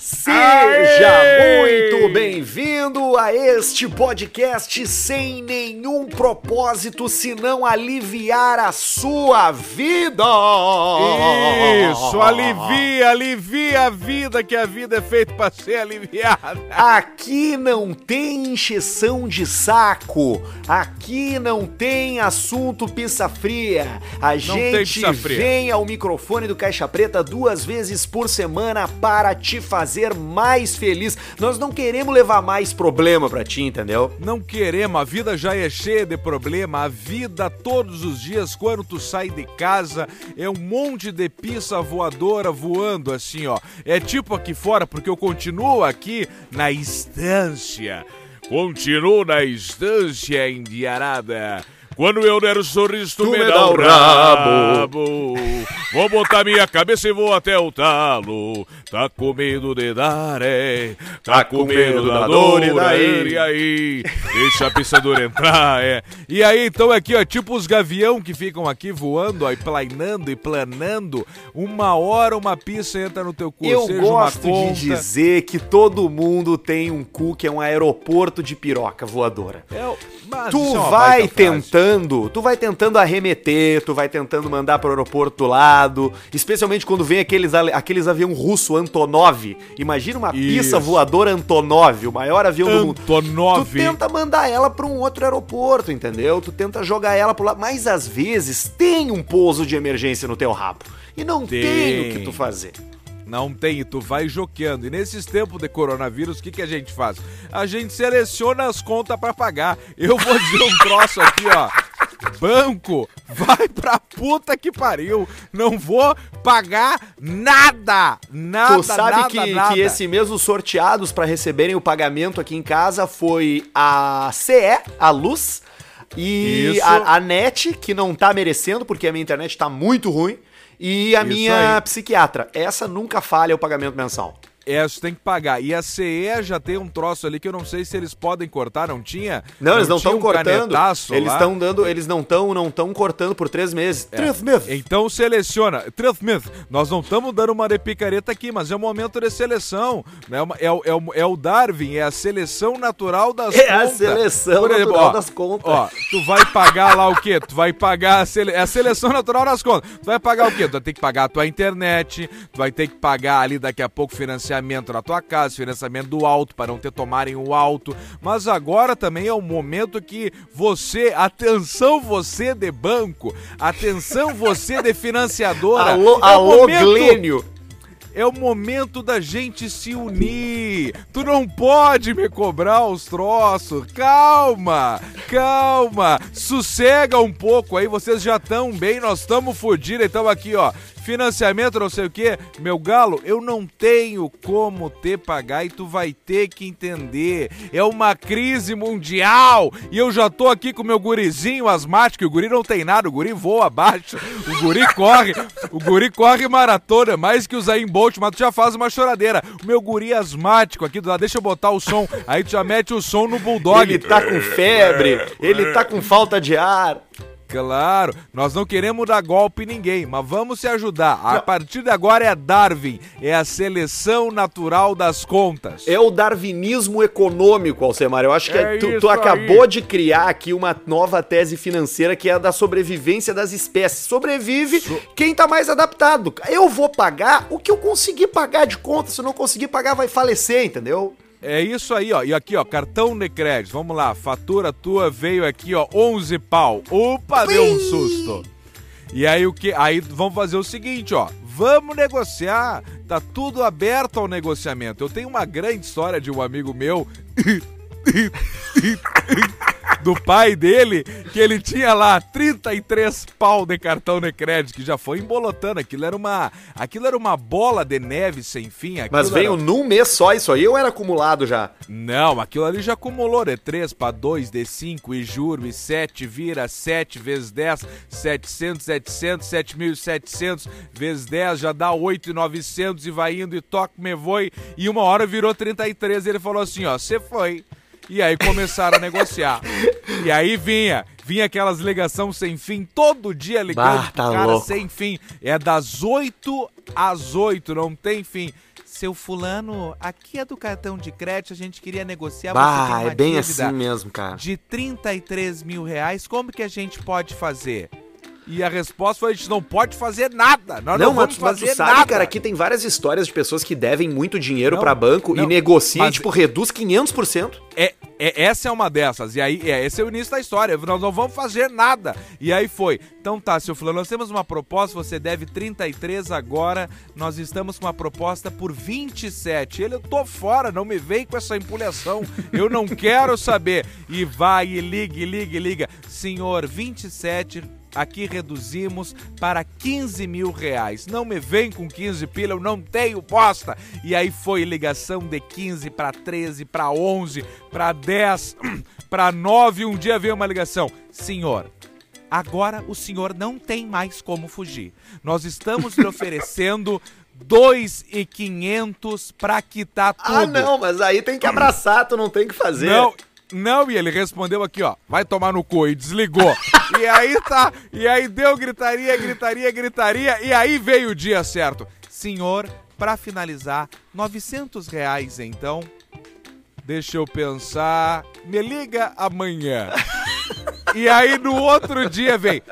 Seja bem-vindo a este podcast sem nenhum propósito senão aliviar a sua vida! Isso, alivia, alivia a vida, que a vida é feita pra ser aliviada. Aqui não tem encheção de saco, aqui não tem assunto pizza fria. A tem gente fria. vem ao microfone do Caixa Preta duas vezes por semana para te fazer mais feliz. Nós não queremos levar mais problema pra ti, entendeu? Não queremos, a vida já é cheia de problema. A vida todos os dias, quando tu sai de casa, é um monte de pizza voadora voando assim, ó. É tipo aqui fora, porque eu continuo aqui na estância. Continuo na estância indiarada. Quando eu der o sorriso, tu, me, dá o rabo. Vou botar minha cabeça e vou até o talo. Tá com medo de dar, é. Tá, com medo da dor, e daí? E aí? Deixa a pissadora entrar, é. E aí, então, aqui, ó, tipo os gavião que ficam aqui voando, ó, e planando e planando. Uma hora uma pista entra no teu cu, Eu gosto de dizer que todo mundo tem um cu que é um aeroporto de piroca voadora. É, o- mas Tu é vai frase. Tentando, tu vai tentando arremeter, tu vai tentando mandar pro aeroporto do lado, especialmente quando vem aqueles, aqueles avião russo Antonov. Imagina uma pista voadora Antonov, o maior avião do mundo. Antonov. Tu tenta mandar ela pra um outro aeroporto, entendeu? Tu tenta jogar ela pro lado, mas às vezes tem um pouso de emergência no teu rabo. E não tem, Tem. o que tu fazer. Não tem, tu vai joqueando. E nesses tempos de coronavírus, o que, que a gente faz? A gente seleciona as contas pra pagar. Eu vou dizer um troço aqui, ó. Banco, vai pra puta que pariu. Não vou pagar nada. Nada, Tu sabe nada, que, nada. que esse os sorteados pra receberem o pagamento aqui em casa foi a CE, a Luz, e Isso. a, a NET, que não tá merecendo, porque a minha internet tá muito ruim, e a Isso minha aí. psiquiatra. Essa nunca falha o pagamento mensal. Essa tem que pagar. E a CE já tem um troço ali que eu não sei se eles podem cortar, não tinha? Não, eles não estão um cortando. Eles estão dando, eles não estão, não estão cortando por três meses. Três meses. Então seleciona. Três meses. Nós não estamos dando uma de picareta aqui, mas é um momento de seleção. né? É, o, é, o, é o Darwin, é a seleção natural das É a contas. seleção natural das contas. Ó, tu vai pagar lá o quê? Tu vai pagar a, sele... é a seleção natural das contas. Tu vai pagar o quê? Tu vai ter que pagar a tua internet, tu vai ter que pagar ali daqui a pouco financiamento na tua casa, financiamento do alto, para não ter tomarem o alto. Mas agora também é o momento que você, atenção você de banco, atenção você de financiadora. Alô, é o alô momento- Glênio. é o momento da gente se unir. Tu não pode me cobrar os troços. Calma, calma. Sossega um pouco aí. Vocês já estão bem, nós estamos fodidos. Então aqui, ó. Financiamento, não sei o que, meu galo, eu não tenho como te pagar e tu vai ter que entender. É uma crise mundial e eu já tô aqui com meu gurizinho asmático. e O guri não tem nada, o guri voa abaixo, o guri corre, o guri corre maratona, mais que o Zayn Bolt, mas tu já faz uma choradeira. O meu guri asmático aqui do lado, deixa eu botar o som, aí tu já mete o som no bulldog. Ele tá com febre, ele tá com falta de ar. Claro, nós não queremos dar golpe em ninguém, mas vamos se ajudar. A partir de agora é Darwin, é a seleção natural das contas. É o darwinismo econômico, Alcemar. Eu acho que É tu, tu aí. acabou de criar aqui uma nova tese financeira que é a da sobrevivência das espécies. Sobrevive quem tá mais adaptado. Eu vou pagar o que eu conseguir pagar de conta. Se eu não conseguir pagar, vai falecer, entendeu? É isso aí, ó. E aqui, ó, cartão de crédito. Vamos lá, fatura tua veio aqui, ó, 11 pau. Opa, deu um susto. E aí o que? Aí vamos fazer o seguinte, ó. Vamos negociar. Tá tudo aberto ao negociamento. Eu tenho uma grande história de um amigo meu do pai dele, que ele tinha lá 33 pau de cartão de crédito, que já foi embolotando. Aquilo era uma, aquilo era uma bola de neve sem fim. Mas veio era- num mês só isso aí ou era acumulado já? Não, aquilo ali já acumulou, de 3 para 2, de 5 e juro, e 7 vira 7 vezes 10, 700, 700, 7.700 vezes 10 já dá 8.900 e vai indo e toca, me voe. E uma hora virou 33 e ele falou assim, ó, você foi. E aí começaram a negociar. E aí vinha, vinha aquelas ligações sem fim, todo dia ligando Bah, tá cara louco. sem fim. É das 8 às 8, não tem fim. Seu fulano, aqui é do cartão de crédito, a gente queria negociar. Bah, é bem assim mesmo, cara. De 33 mil reais, como que a gente pode fazer? E a resposta foi: a gente não pode fazer nada. Nós não, Não, mas, vamos mas tu fazer sabe, nada. cara, aqui tem várias histórias de pessoas que devem muito dinheiro pra banco e não, negociam e, tipo, reduz 500%. É, é- essa é uma dessas. E aí, é, esse é o início da história. Nós não vamos fazer nada. E aí foi. Então tá, seu fulano, nós temos uma proposta, você deve 33 agora. Nós estamos com uma proposta por 27. Ele, eu tô fora, não me vem com essa empulhação. Eu não quero saber. E vai, e liga, e liga, e liga. Senhor, 27. Aqui reduzimos para 15 mil reais. Não me vem com 15 pila, eu não tenho bosta. E aí foi ligação de 15 para 13, para 11, para 10, para 9. Um dia veio uma ligação. Senhor, agora o senhor não tem mais como fugir. Nós estamos lhe oferecendo 2,500 para quitar tudo. Ah, não, mas aí tem que abraçar, tu não tem que fazer. Não, não, e ele respondeu aqui, ó, vai tomar no cu e desligou. e aí tá, e aí deu gritaria, gritaria, gritaria, e aí veio o dia certo. Senhor, pra finalizar, 900 reais então. Deixa eu pensar, me liga amanhã. e aí no outro dia vem,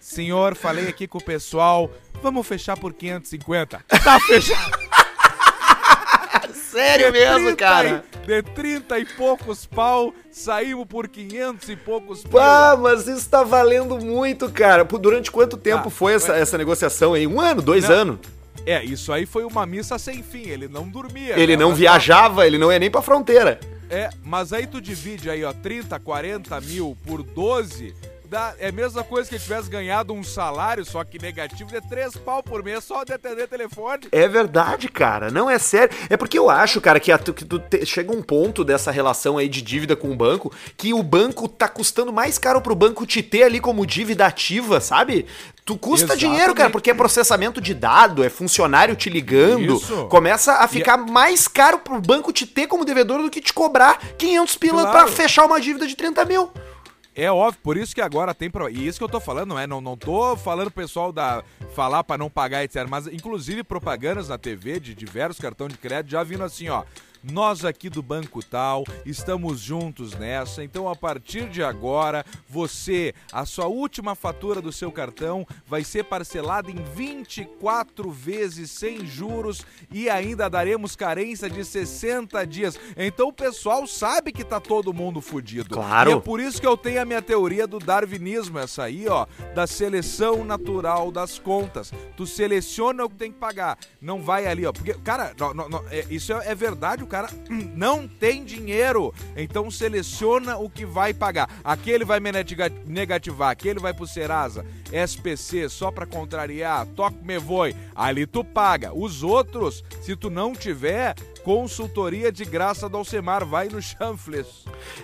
senhor, falei aqui com o pessoal, vamos fechar por 550. Tá fechado. Sério mesmo, 30 cara. e- De 30 e poucos pau, saímos por 500 e poucos Pá, pila. mas isso tá valendo muito, cara. Por- Durante quanto tempo Ah, foi essa, essa negociação aí? Um ano, dois Não. anos? É, isso aí foi uma missa sem fim, ele não dormia. Ele né? não Mas- viajava, ele não ia nem pra fronteira. É, mas aí tu divide aí, ó, 30, 40 mil por 12, dá, é a mesma coisa que ele tivesse ganhado um salário, só que negativo, de 3 pau por mês só de atender telefone. É verdade, cara. Não é sério. É porque eu acho, cara, que, a- que tu te- chega um ponto dessa relação aí de dívida com o banco que o banco tá custando mais caro pro banco te ter ali como dívida ativa, sabe? Tu custa Exatamente. dinheiro, cara, porque é processamento de dado, é funcionário te ligando. Isso. Começa a ficar mais caro pro banco te ter como devedor do que te cobrar 500 pila Claro. pra fechar uma dívida de 30 mil. É óbvio, por isso que agora tem. Pro... E isso que eu tô falando, não é? Não, não tô falando pro pessoal da. falar pra não pagar, etc. Mas, inclusive, propagandas na TV de diversos cartões de crédito já vindo assim, ó. Nós aqui do Banco Tal estamos juntos nessa, então a partir de agora, você, a sua última fatura do seu cartão vai ser parcelada em 24 vezes sem juros e ainda daremos carência de 60 dias. Então o pessoal sabe que tá todo mundo fudido. Claro. E é por isso que eu tenho a minha teoria do darwinismo, essa aí, ó, da seleção natural das contas. Tu seleciona o que tem que pagar, não vai ali, ó, porque, cara, não- não- não, é- isso é, é verdade, cara hum, não tem dinheiro, então seleciona o que vai pagar. Aquele vai me negativar, aquele vai pro Serasa, SPC, só pra contrariar, toque me voe, ali tu paga. Os outros, se tu não tiver, consultoria de graça do Alcemar, vai no chanfles.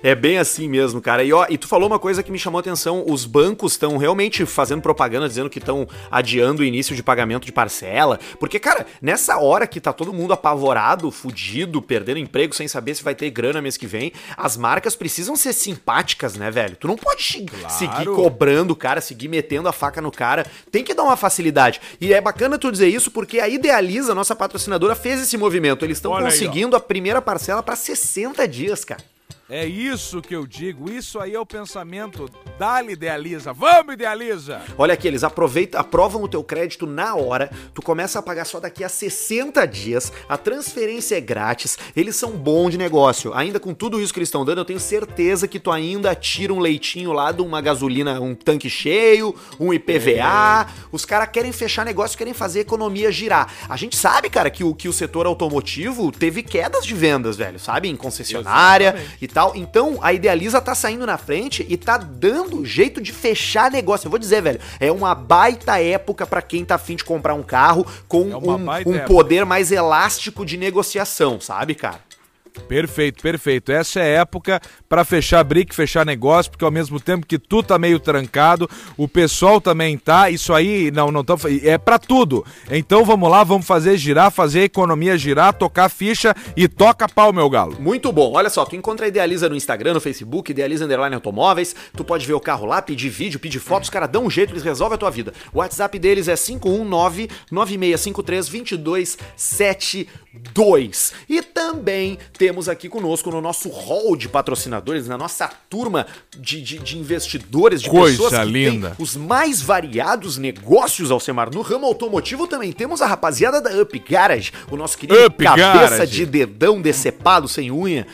É bem assim mesmo, cara. E, ó, e tu falou uma coisa que me chamou a atenção: os bancos estão realmente fazendo propaganda dizendo que estão adiando o início de pagamento de parcela. Porque, cara, nessa hora que tá todo mundo apavorado, fudido, perdendo emprego sem saber se vai ter grana mês que vem, as marcas precisam ser simpáticas, né, velho? Tu não pode chi- seguir cobrando o cara, seguir metendo a faca no cara. Tem que dar uma facilidade. E é bacana tu dizer isso porque a Idealiza, nossa patrocinadora, fez esse movimento. Eles estão Olha aí, conseguindo a primeira parcela pra 60 dias, cara. É isso que eu digo, isso aí é o pensamento. Dá-lhe, idealiza. Vamos, idealiza! Olha aqui, eles aproveitam, aprovam o teu crédito na hora, tu começa a pagar só daqui a 60 dias, a transferência é grátis, eles são bons de negócio. Ainda com tudo isso que eles estão dando, eu tenho certeza que tu ainda tira um leitinho lá de uma gasolina, um tanque cheio, um IPVA. Os caras querem fechar negócio, querem fazer a economia girar. A gente sabe, cara, que o, que o setor automotivo teve quedas de vendas, velho, sabe? Em concessionária Exatamente. e tal. Então, a Idealiza tá saindo na frente e tá dando jeito de fechar negócio. Eu vou dizer, velho, é uma baita época pra quem tá afim de comprar um carro com É um, um poder mais elástico de negociação, sabe, cara? Perfeito, perfeito. Essa é a época para fechar brick, fechar negócio, porque ao mesmo tempo que tu tá meio trancado, o pessoal também tá. Isso aí não não tão, é para tudo. Então vamos lá, vamos fazer girar, fazer a economia girar, tocar ficha e toca pau, meu galo. Muito bom. Olha só, tu encontra a Idealiza no Instagram, no Facebook, Idealiza Underline Automóveis. Tu pode ver o carro lá, pedir vídeo, pedir fotos, os caras dão um jeito, eles resolvem a tua vida. O WhatsApp deles é 519 9653 2272. E também temos aqui conosco no nosso hall de patrocinadores, na nossa turma de, de, de investidores, de Coisa pessoas que linda. têm os mais variados negócios, Alcemar. No ramo automotivo também temos a rapaziada da Up Garage, o nosso querido Up cabeça Garage. de dedão decepado, sem unha,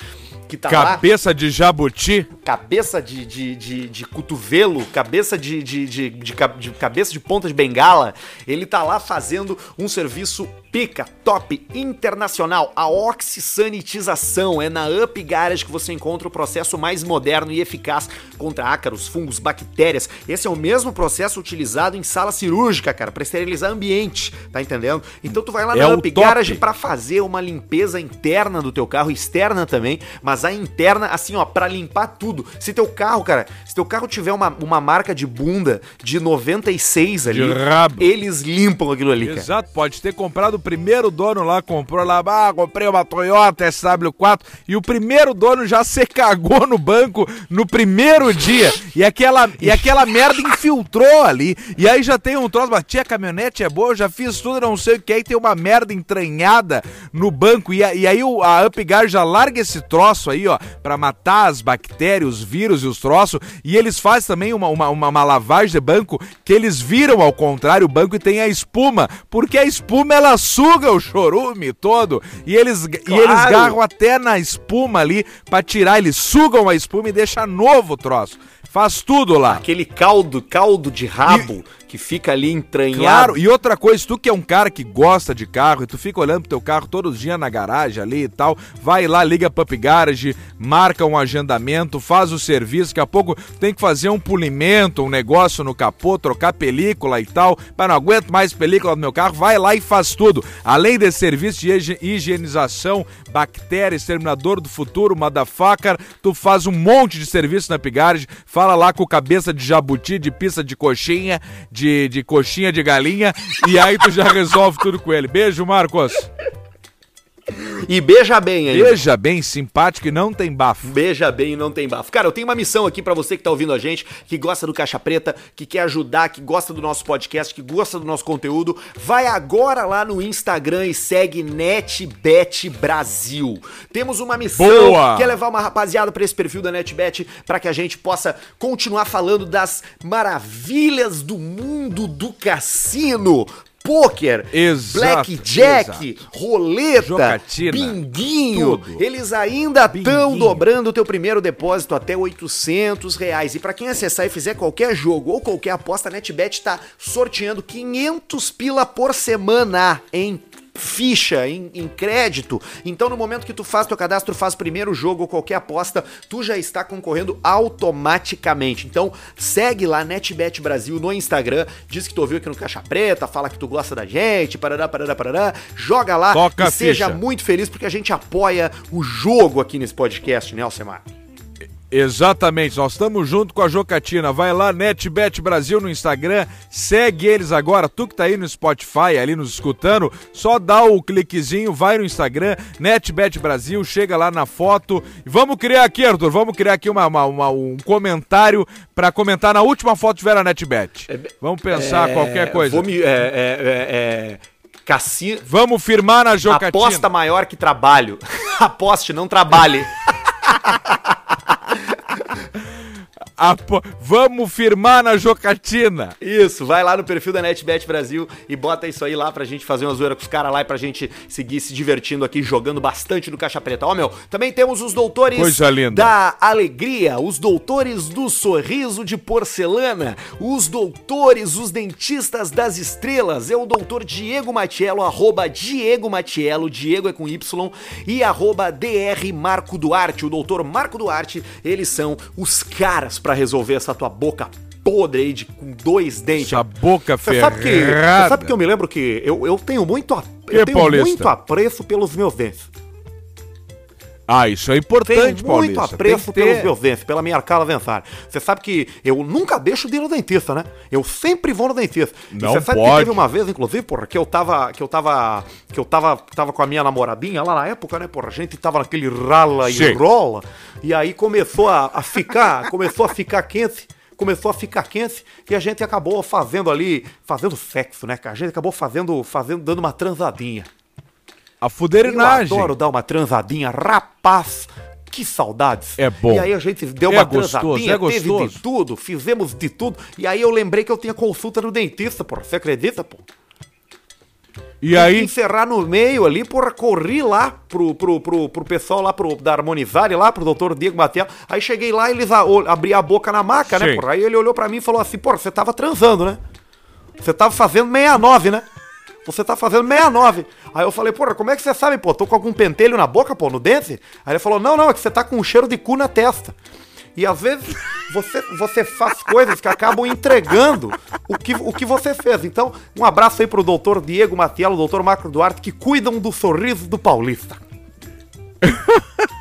que tá lá Cabeça de jabuti. cabeça de, de, de, de cotovelo, cabeça de, de, de, de, de cabeça de ponta de bengala, ele tá lá fazendo um serviço pica, top, internacional, a oxisanitização. É na Up Garage que você encontra o processo mais moderno e eficaz contra ácaros, fungos, bactérias. Esse é o mesmo processo utilizado em sala cirúrgica, cara, pra esterilizar ambiente, tá entendendo? Então tu vai lá É na Up top. Garage pra fazer uma limpeza interna do teu carro, externa também, mas a interna, assim, ó, pra limpar tudo. Se teu carro, cara, se teu carro tiver uma, uma marca de bunda de 96 ali, De eles limpam aquilo ali, cara. Exato, pode ter comprado primeiro dono lá, comprou lá, ah, comprei uma Toyota SW4 e o primeiro dono já se cagou no banco no primeiro dia. E aquela, e aquela merda infiltrou ali. E aí já tem um troço, mas tia, caminhonete é boa, já fiz tudo, não sei o que, aí tem uma merda entranhada no banco. E, e aí o, a Upgar já larga esse troço aí, ó, pra matar as bactérias, os vírus e os troços e eles fazem também uma, uma, uma, uma lavagem de banco que eles viram ao contrário o banco e tem a espuma, porque a espuma ela suga o chorume todo e eles, e eles Claro. garram até na espuma ali pra tirar, eles sugam a espuma e deixa novo o troço. Faz tudo lá. Aquele caldo, caldo de rabo que fica ali entranhado. Claro, e outra coisa, tu que é um cara que gosta de carro e tu fica olhando pro teu carro todos os dias na garagem ali e tal, vai lá, liga pro Up Garage, marca um agendamento, faz o serviço, daqui a pouco tem que fazer um polimento, um negócio no capô, trocar película e tal, mas não aguento mais película no meu carro, vai lá e faz tudo. Além desse serviço de higi- higienização, bactéria, exterminador do futuro, motherfucker, tu faz um monte de serviço na Up Garage, fala lá com cabeça de jabuti, de pista de coxinha, de, de coxinha de galinha, e aí tu já resolve tudo com ele. Beijo, Marcos. E beija bem aí. Beija bem, simpático e não tem bafo. Beija bem e não tem bafo. Cara, eu tenho uma missão aqui pra você que tá ouvindo a gente, que gosta do Caixa Preta, que quer ajudar, que gosta do nosso podcast, que gosta do nosso conteúdo. Vai agora lá no Instagram e segue NetBet Brasil. Temos uma missão Boa! que é levar uma rapaziada pra esse perfil da NetBet pra que a gente possa continuar falando das maravilhas do mundo do cassino. Poker, blackjack, roleta, Jogatina, binguinho. tudo. Eles ainda estão dobrando o teu primeiro depósito até 800 reais. E pra quem acessar e fizer qualquer jogo ou qualquer aposta, a NetBet tá sorteando 500 pila por semana em ficha, em, em crédito. Então, no momento que tu faz teu cadastro, faz o primeiro jogo ou qualquer aposta, tu já está concorrendo automaticamente. Então, segue lá NetBet Brasil no Instagram, diz que tu ouviu aqui no Caixa Preta, fala que tu gosta da gente, parará, parará, parará, joga lá Toca e seja ficha. muito feliz porque a gente apoia o jogo aqui nesse podcast, né, Alcemar? Exatamente, nós estamos junto com a Jocatina. Vai lá, NetBet Brasil no Instagram, segue eles agora. Tu que tá aí no Spotify, ali nos escutando, só dá o cliquezinho, vai no Instagram, NetBet Brasil, chega lá na foto. E Vamos criar aqui, Arthur, vamos criar aqui uma, uma- uma- um comentário pra comentar na última foto que tiver na NetBet. Vamos pensar qualquer coisa. Vou me, é, é, é, é, cassino. Vamos firmar na Jocatina. Aposta maior que trabalho. Aposte, não trabalhe. Apo- Vamos firmar na Jocatina. Isso, vai lá no perfil da NetBet Brasil e bota isso aí lá pra gente fazer uma zoeira com os caras lá e pra gente seguir se divertindo aqui, jogando bastante no Caixa Preta. Ó, meu, também temos os doutores da alegria, os doutores do sorriso de porcelana, os doutores, os dentistas das estrelas. É o doutor Diego Matiello, arroba Diego Matiello, Diego é com Y, e arroba DR Marco Duarte. O doutor Marco Duarte, eles são os caras pra resolver essa tua boca podre aí de, com dois dentes. Essa boca Você sabe que, ferrada. sabe que eu me lembro que eu, eu tenho muito a- Que, eu tenho Paulista? muito apreço pelos meus dentes. Ah, isso é importante, Tenho muito Paulista. apreço ter. pelos meus dentes, pela minha arcala dentária. Você sabe que eu nunca deixo de ir no dentista, né? Eu sempre vou no dentista. E Não você sabe pode. que teve uma vez, inclusive, porra, que eu tava. Que eu tava. Que eu tava, tava com a minha namoradinha lá na época, né, porra? A gente tava naquele rala e Sim. rola. E aí começou a, a ficar. começou a ficar quente. Começou a ficar quente e a gente acabou fazendo ali, fazendo sexo, né, cara? A gente acabou fazendo, fazendo, dando uma transadinha. A Eu fuderinagem. adoro dar uma transadinha, rapaz. Que saudades. É bom. E aí a gente deu É uma gostoso, transadinha, é teve gostoso. de tudo, fizemos de tudo. E aí eu lembrei que eu tinha consulta no dentista, porra. Você acredita, pô? E Tem aí, encerrar no meio ali, porra, corri lá pro, pro, pro, pro pessoal lá pro, da Harmonizare, lá pro doutor Diego Matel. Aí cheguei lá, eles a, o- abriam a boca na maca, né, Sim. porra? Aí ele olhou pra mim e falou assim, porra, você tava transando, né? Você tava fazendo 69, né? Você tá fazendo 69. Aí eu falei, porra, como é que você sabe, pô? Tô com algum pentelho na boca, pô, no dente? Aí ele falou, não, não, é que você tá com um cheiro de cu na testa. E às vezes você, você faz coisas que acabam entregando o que, o que você fez. Então, um abraço aí pro doutor Diego Matiello, doutor Marco Duarte, que cuidam do sorriso do paulista.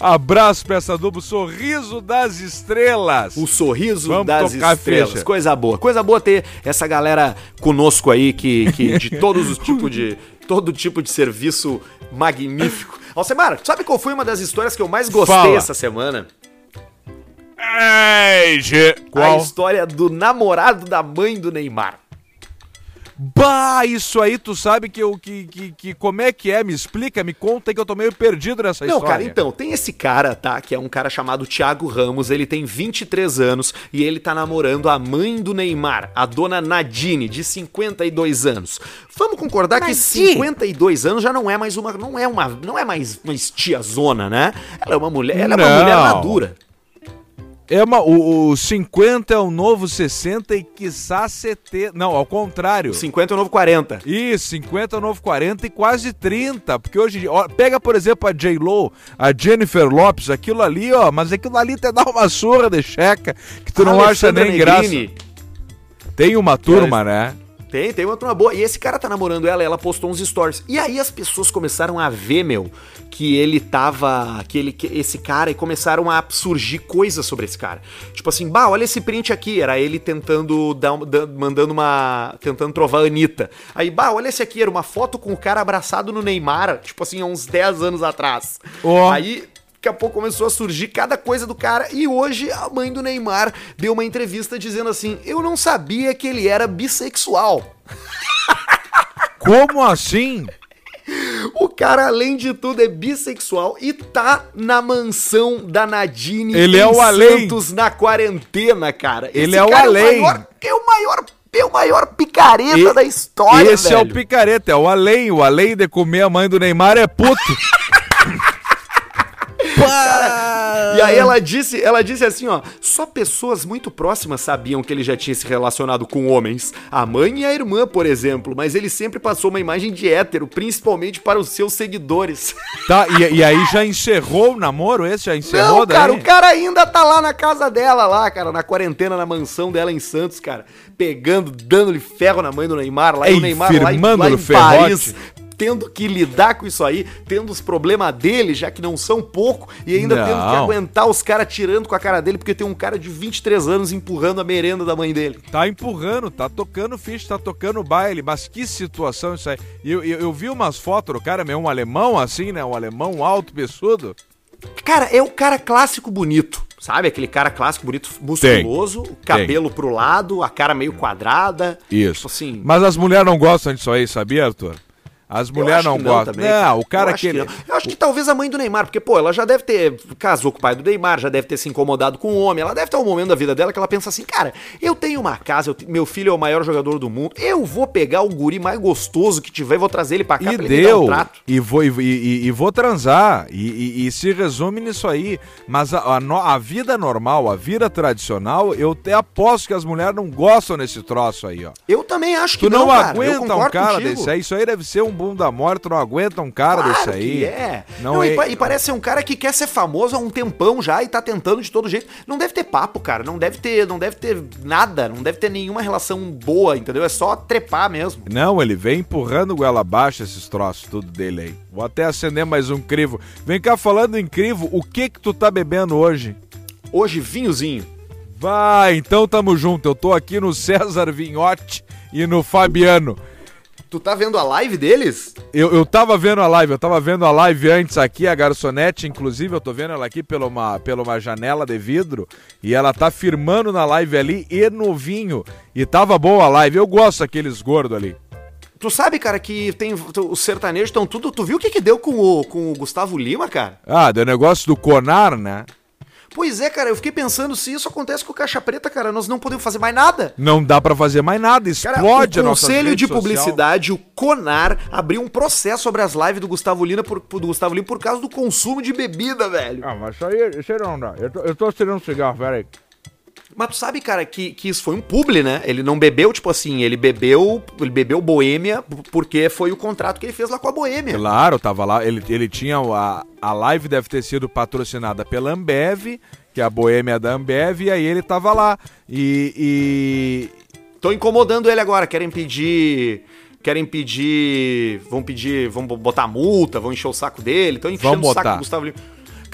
abraço pra essa dupla, sorriso das estrelas. O sorriso Vamos das estrelas. Coisa boa. Coisa boa ter essa galera conosco aí, que, que de todos os tipos de. Todo tipo de serviço magnífico. Alcemar, sabe qual foi uma das histórias que eu mais gostei Fala. essa semana? Ei, Gê. A Qual? história do namorado da mãe do Neymar. Bah, isso aí, tu sabe que eu. Que, que, que- como é que é? Me explica, me conta aí que eu tô meio perdido nessa Não, história. cara, então, tem esse cara, tá? Que é um cara chamado Thiago Ramos, ele tem 23 anos e ele tá namorando a mãe do Neymar, a dona Nadine, de 52 anos. Vamos concordar que Nadine. 52 anos já não é mais uma. Não é uma. Não é mais uma tiazona, né? Ela é uma mulher. Ela é Não. uma mulher madura. É uma, o, o 50 é o novo 60 e quiçá 70. Não, ao contrário. 50 é o novo 40. Isso, 50 é o novo 40 e quase 30. Porque hoje, ó, pega por exemplo a J-Lo, a Jennifer Lopes, aquilo ali, ó, mas aquilo ali te dá uma surra de checa que tu não acha Alessandra nem graça. Negrini. Tem uma turma, né? Tem, tem uma turma boa. E esse cara tá namorando ela, ela postou uns stories. E aí as pessoas começaram a ver, meu, que ele tava. Que ele, que esse cara, e começaram a surgir coisas sobre esse cara. Tipo assim, bah, olha esse print aqui. Era ele tentando dar, da- mandando uma. tentando trovar a Anitta. Aí, bah, olha esse aqui, era uma foto com o cara abraçado no Neymar, tipo assim, há uns 10 anos atrás. Ó. Aí. Daqui a pouco começou a surgir cada coisa do cara e hoje a mãe do Neymar deu uma entrevista dizendo assim: Eu não sabia que ele era bissexual. Como assim? O cara, além de tudo, é bissexual e tá na mansão da Nadine Ele é o além. Santos na quarentena, cara. Ele é o cara além. É o maior, é o maior, é o maior picareta E- da história, Esse é o velho. picareta, é o além. O além de comer a mãe do Neymar é puto. E aí ela disse, ela disse assim, ó, só pessoas muito próximas sabiam que ele já tinha se relacionado com homens. A mãe e a irmã, por exemplo, mas ele sempre passou uma imagem de hétero, principalmente para os seus seguidores. Tá, e, e aí já encerrou o namoro esse? Já encerrou Não, daí? cara, o cara ainda tá lá na casa dela, lá, cara, na quarentena, na mansão dela em Santos, cara, pegando, dando-lhe ferro na mãe do Neymar, lá e o Neymar lá, lá em. Paris, tendo que lidar com isso aí, tendo os problemas dele, já que não são pouco, e ainda Não. tendo que aguentar os caras tirando com a cara dele, porque tem um cara de 23 anos empurrando a merenda da mãe dele. Tá empurrando, tá tocando ficha, tá tocando baile, mas que situação isso aí. Eu, eu, eu vi umas fotos do cara, meio um alemão assim, né? Um alemão alto, peçudo. Cara, é o cara clássico bonito. Sabe? Aquele cara clássico, bonito, musculoso, o cabelo pro lado, a cara meio quadrada. Isso. Tipo assim. Mas as mulheres não gostam disso aí, sabia, Arthur? As Eu mulheres não que gostam. também, não, o Eu cara acho que. ele- não. Eu acho que talvez a mãe do Neymar, porque, pô, ela já deve ter. Casou com o pai do Neymar, já deve ter se incomodado com o homem. Ela deve ter um momento da vida dela que ela pensa assim, cara, eu tenho uma casa, eu meu filho é o maior jogador do mundo, eu vou pegar o guri mais gostoso que tiver e vou trazer ele pra cá E pra deu, um trato. e vou, e, e- e vou transar, e, e- se resume nisso aí. Mas a, a a vida normal, a vida tradicional, eu até aposto que as mulheres não gostam desse troço aí, ó. Eu também acho que Tu não, cara. Eu aguenta um concordo cara desse aí, isso aí deve ser um, bunda morta, não aguenta um cara Claro desse aí. é. Não Não, é- E, pa- e parece ser um cara que quer ser famoso há um tempão já e tá tentando de todo jeito. Não deve ter papo, cara. Não deve ter, não deve ter nada. Não deve ter nenhuma relação boa, entendeu? É só trepar mesmo. Não, ele vem empurrando goela abaixo esses troços tudo dele aí. Vou até acender mais um crivo. Vem cá, falando em crivo, o que que tu tá bebendo hoje? Hoje, vinhozinho. Vai, então tamo junto. Eu tô aqui no César Vinhote e no Fabiano. Tu tá vendo a live deles? Eu, eu tava vendo a live, eu tava vendo a live antes aqui, a garçonete, inclusive, eu tô vendo ela aqui pela uma, pela uma janela de vidro, e ela tá firmando na live ali e no vinho. E tava boa a live, eu gosto daqueles gordos ali. Tu sabe, cara, que tem os sertanejos estão tudo. Tu viu o que que deu com o, com o Gustavo Lima, cara? Ah, deu negócio do Conar, né? Pois é, cara, eu fiquei pensando se isso acontece com o Caixa Preta, cara, nós não podemos fazer mais nada. Não dá pra fazer mais nada, Cara, explode o a nossa Conselho de Publicidade, o CONAR, abriu um processo sobre as lives do Gustavo Lima por, do Gustavo Lima por causa do consumo de bebida, velho. Ah, mas isso aí, isso aí não dá. Eu tô, eu tô tirando um cigarro, peraí. Mas tu sabe, cara, que, que isso foi um publi, né? Ele não bebeu, tipo assim, ele bebeu, ele bebeu Boêmia porque foi o contrato que ele fez lá com a Boêmia. Claro, tava lá, ele, ele tinha a, a live deve ter sido patrocinada pela Ambev, que é a boêmia da Ambev, e aí ele tava lá. E, Tô incomodando ele agora, querem pedir. Querem pedir. Vão pedir. Vão botar multa, vão encher o saco dele. Tô enchendo o saco do Gustavo Lima.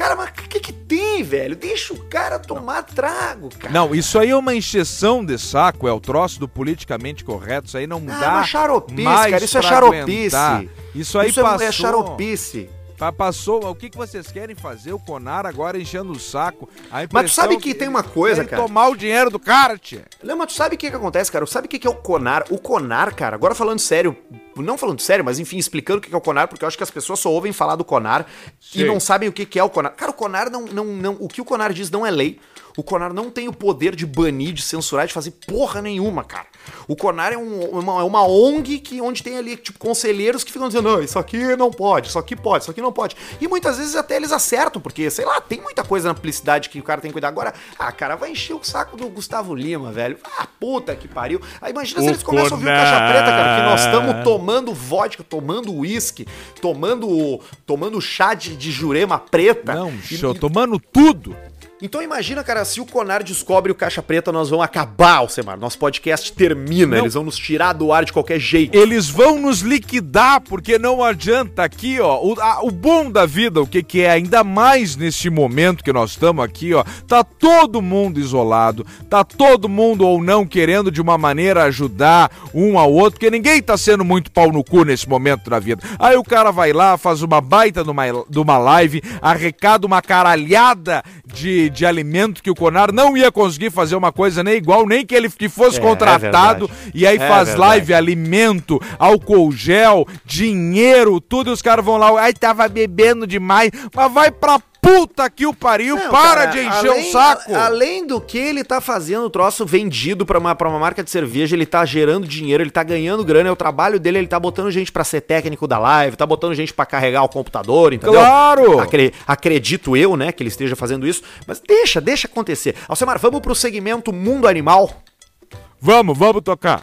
Cara, mas o que, que tem, velho? Deixa o cara tomar trago, cara. Não, isso aí é uma encheção de saco, é o troço do politicamente correto, isso aí não Ah, dá mas xaropice, mais cara, isso é aguentar. Isso aí Isso é- passou... é xaropice. Pa- Passou, o que, que vocês querem fazer? O Conar agora enchendo o saco. Mas tu sabe que tem uma coisa, cara? tomar o dinheiro do cara, tia. Não, mas tu sabe o que, que acontece, cara? Sabe o que, que é o Conar? O Conar, cara, agora falando sério, não falando sério, mas enfim, explicando o que, é o Conar, porque eu acho que as pessoas só ouvem falar do Conar Sim. e não sabem o que, que é o Conar. Cara, o Conar não, não, não. O que o Conar diz não é lei. O Conar não tem o poder de banir, de censurar, de fazer porra nenhuma, cara. O Conar é, um- uma, é uma ONG que, onde tem ali, tipo, conselheiros que ficam dizendo, não, isso aqui não pode, isso aqui pode, isso aqui não pode. E muitas vezes até eles acertam, porque, sei lá, tem muita coisa na publicidade que o cara tem que cuidar. Agora, ah, cara, vai encher o saco do Gustavo Lima, velho. Ah, puta que pariu. Aí imagina se O eles começam a ouvir o Conar. Caixa Preta, cara, que nós estamos tomando vodka, tomando uísque, tomando, tomando chá de, de jurema preta. Não, E- show, tomando tudo. Então imagina, cara, se o Conar descobre o Caixa Preta, nós vamos acabar, Alcemar. Nosso podcast termina, Não. eles vão nos tirar do ar de qualquer jeito. Eles vão nos liquidar, porque não adianta aqui, ó. O, a- o bom da vida, o que, que é, ainda mais neste momento que nós estamos aqui, ó. Tá todo mundo isolado, tá todo mundo ou não querendo de uma maneira ajudar um ao outro, porque ninguém tá sendo muito pau no cu nesse momento da vida. Aí o cara vai lá, faz uma baita de uma, de uma live, arrecada uma caralhada de, de alimento que o Conar não ia conseguir fazer uma coisa nem igual, nem que ele que fosse É, contratado, verdade. e aí É faz live, alimento, álcool gel, dinheiro, tudo, e os caras vão lá, ai, tava bebendo demais, mas vai pra puta que o pariu, Não, para cara, de encher além- o saco. a- além do que ele tá fazendo o troço vendido pra uma, pra uma marca de cerveja, ele tá gerando dinheiro, ele tá ganhando grana, é o trabalho dele, ele tá botando gente pra ser técnico da live, tá botando gente pra carregar o computador, entendeu? Claro! Acre- acredito eu, né, que ele esteja fazendo isso, mas deixa, deixa acontecer. Alcemar, vamos pro segmento mundo animal. Vamos, vamos tocar.